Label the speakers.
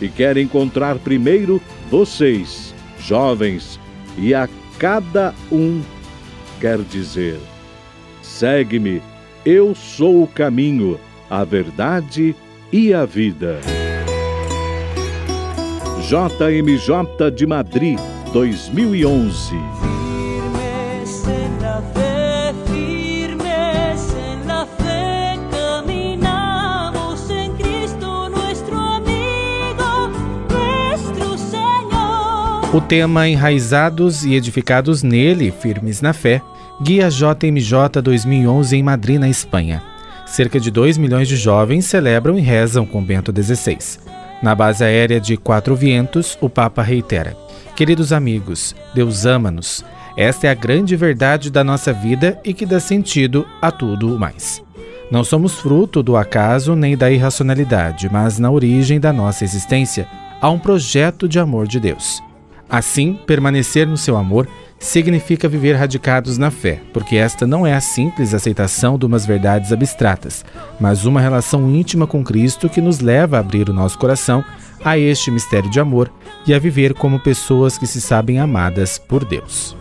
Speaker 1: E quer encontrar primeiro vocês, jovens, e a cada um quer dizer: segue-me, eu sou o caminho, a verdade e a vida. JMJ de Madrid 2011
Speaker 2: O tema Enraizados e Edificados nele, Firmes na Fé, guia JMJ 2011 em Madrid, na Espanha. Cerca de 2 milhões de jovens celebram e rezam com Bento XVI. Na base aérea de Quatro Vientos, o Papa reitera: Queridos amigos, Deus ama-nos. Esta é a grande verdade da nossa vida e que dá sentido a tudo mais. Não somos fruto do acaso nem da irracionalidade, mas na origem da nossa existência há um projeto de amor de Deus. Assim, permanecer no seu amor significa viver radicados na fé, porque esta não é a simples aceitação de umas verdades abstratas, mas uma relação íntima com Cristo que nos leva a abrir o nosso coração a este mistério de amor e a viver como pessoas que se sabem amadas por Deus.